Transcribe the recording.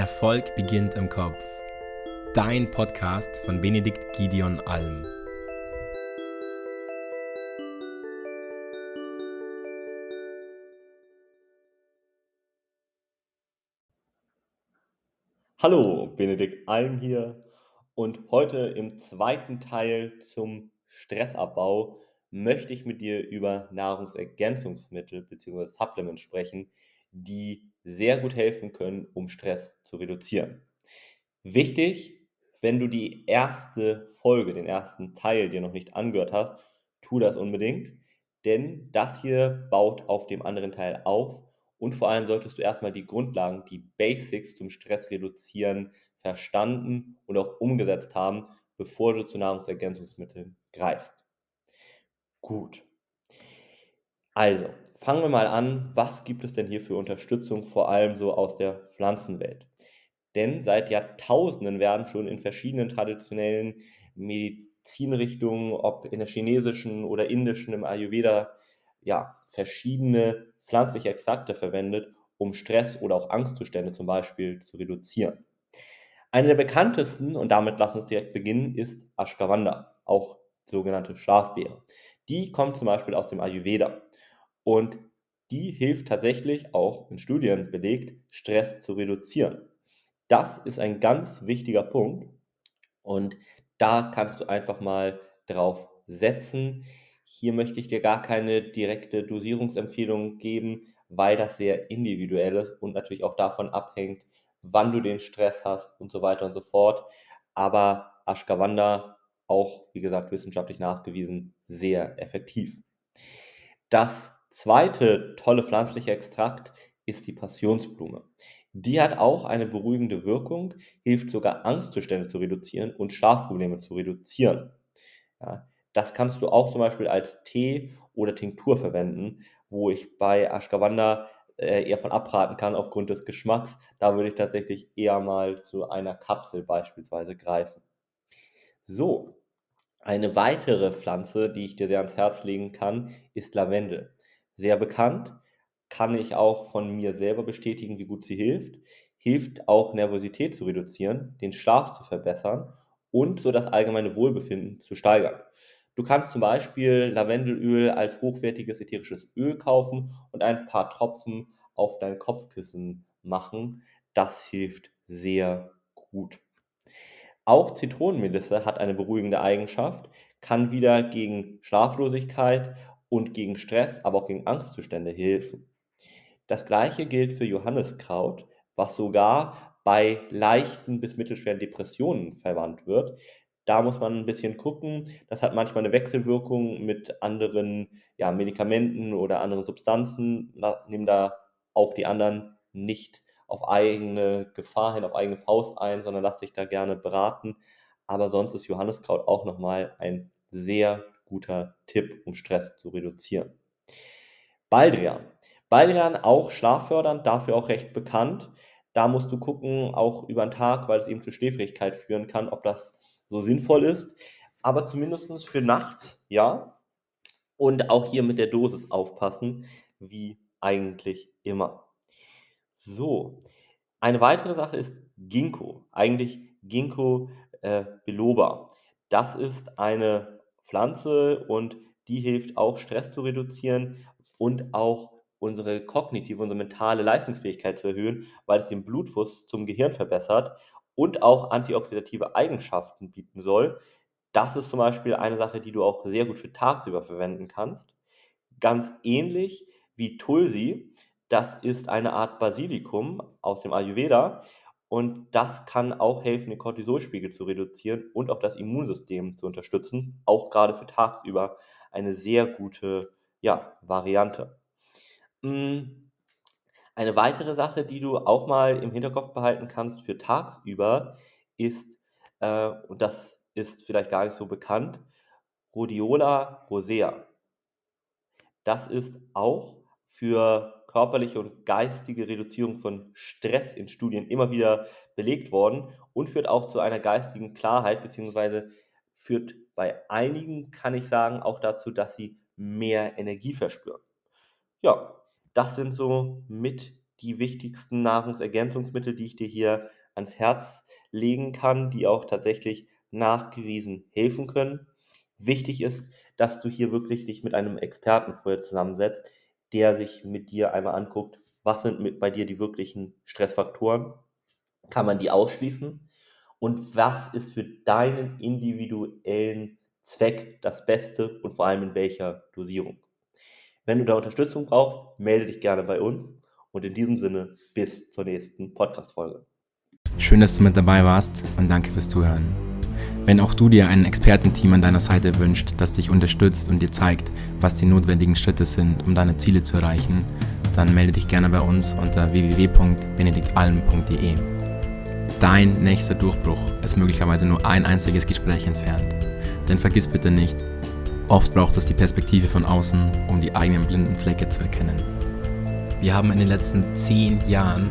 Erfolg beginnt im Kopf. Dein Podcast von Benedikt Gideon Alm. Hallo, Benedikt Alm hier und heute im zweiten Teil zum Stressabbau möchte ich mit dir über Nahrungsergänzungsmittel bzw. Supplements sprechen, die sehr gut helfen können, um Stress zu reduzieren. Wichtig, wenn du die erste Folge, den ersten Teil dir noch nicht angehört hast, tu das unbedingt, denn das hier baut auf dem anderen Teil auf und vor allem solltest du erstmal die Grundlagen, die Basics zum Stress reduzieren verstanden und auch umgesetzt haben, bevor du zu Nahrungsergänzungsmitteln greifst. Gut. Also, fangen wir mal an. Was gibt es denn hier für Unterstützung, vor allem so aus der Pflanzenwelt? Denn seit Jahrtausenden werden schon in verschiedenen traditionellen Medizinrichtungen, ob in der chinesischen oder indischen, im Ayurveda, ja, verschiedene pflanzliche Extrakte verwendet, um Stress oder auch Angstzustände zum Beispiel zu reduzieren. Eine der bekanntesten, und damit lass uns direkt beginnen, ist Ashwagandha, auch sogenannte Schlafbeere. Die kommt zum Beispiel aus dem Ayurveda. Und die hilft tatsächlich auch in Studien belegt, Stress zu reduzieren. Das ist ein ganz wichtiger Punkt und da kannst du einfach mal drauf setzen. Hier möchte ich dir gar keine direkte Dosierungsempfehlung geben, weil das sehr individuell ist und natürlich auch davon abhängt, wann du den Stress hast und so weiter und so fort. Aber Ashwagandha, auch wie gesagt wissenschaftlich nachgewiesen, sehr effektiv. Das zweite tolle pflanzliche Extrakt ist die Passionsblume. Die hat auch eine beruhigende Wirkung, hilft sogar Angstzustände zu reduzieren und Schlafprobleme zu reduzieren. Ja, das kannst du auch zum Beispiel als Tee oder Tinktur verwenden, wo ich bei Ashwagandha äh, eher von abraten kann aufgrund des Geschmacks. Da würde ich tatsächlich eher mal zu einer Kapsel beispielsweise greifen. So, eine weitere Pflanze, die ich dir sehr ans Herz legen kann, ist Lavendel sehr bekannt, kann ich auch von mir selber bestätigen, wie gut sie hilft. Hilft auch Nervosität zu reduzieren, den Schlaf zu verbessern und so das allgemeine Wohlbefinden zu steigern. Du kannst zum Beispiel Lavendelöl als hochwertiges ätherisches Öl kaufen und ein paar Tropfen auf dein Kopfkissen machen. Das hilft sehr gut. Auch Zitronenmelisse hat eine beruhigende Eigenschaft, kann wieder gegen Schlaflosigkeit und gegen Stress, aber auch gegen Angstzustände helfen. Das gleiche gilt für Johanniskraut, was sogar bei leichten bis mittelschweren Depressionen verwandt wird. Da muss man ein bisschen gucken. Das hat manchmal eine Wechselwirkung mit anderen ja, Medikamenten oder anderen Substanzen. Nimm da auch die anderen nicht auf eigene Gefahr hin, auf eigene Faust ein, sondern lass dich da gerne beraten. Aber sonst ist Johanniskraut auch nochmal ein sehr guter Tipp, um Stress zu reduzieren. Baldrian. Baldrian auch schlaffördernd, dafür auch recht bekannt. Da musst du gucken, auch über den Tag, weil es eben zu Schläfrigkeit führen kann, ob das so sinnvoll ist. Aber zumindest für nachts, ja. Und auch hier mit der Dosis aufpassen, wie eigentlich immer. So, eine weitere Sache ist Ginkgo. Eigentlich Ginkgo äh, biloba. Das ist eine Pflanze und die hilft auch, Stress zu reduzieren und auch unsere kognitive, unsere mentale Leistungsfähigkeit zu erhöhen, weil es den Blutfluss zum Gehirn verbessert und auch antioxidative Eigenschaften bieten soll. Das ist zum Beispiel eine Sache, die du auch sehr gut für tagsüber verwenden kannst. Ganz ähnlich wie Tulsi, das ist eine Art Basilikum aus dem Ayurveda und das kann auch helfen, den Cortisolspiegel zu reduzieren und auch das Immunsystem zu unterstützen. Auch gerade für tagsüber eine sehr gute ja, Variante. Hm, eine weitere Sache, die du auch mal im Hinterkopf behalten kannst für tagsüber, ist, äh, und das ist vielleicht gar nicht so bekannt, Rhodiola rosea. Das ist auch für körperliche und geistige Reduzierung von Stress in Studien immer wieder belegt worden und führt auch zu einer geistigen Klarheit, beziehungsweise führt bei einigen, kann ich sagen, auch dazu, dass sie mehr Energie verspüren. Ja, das sind so mit die wichtigsten Nahrungsergänzungsmittel, die ich dir hier ans Herz legen kann, die auch tatsächlich nachgewiesen helfen können. Wichtig ist, dass du hier wirklich dich mit einem Experten vorher zusammensetzt, der sich mit dir einmal anguckt, was sind mit bei dir die wirklichen Stressfaktoren, kann man die ausschließen und was ist für deinen individuellen Zweck das Beste und vor allem in welcher Dosierung. Wenn du da Unterstützung brauchst, melde dich gerne bei uns und in diesem Sinne bis zur nächsten Podcast-Folge. Schön, dass du mit dabei warst und danke fürs Zuhören. Wenn auch du dir ein Expertenteam an deiner Seite wünscht, das dich unterstützt und dir zeigt, was die notwendigen Schritte sind, um deine Ziele zu erreichen, dann melde dich gerne bei uns unter www.benediktalm.de. Dein nächster Durchbruch ist möglicherweise nur ein einziges Gespräch entfernt. Denn vergiss bitte nicht, oft braucht es die Perspektive von außen, um die eigenen blinden Flecke zu erkennen. Wir haben in den letzten zehn Jahren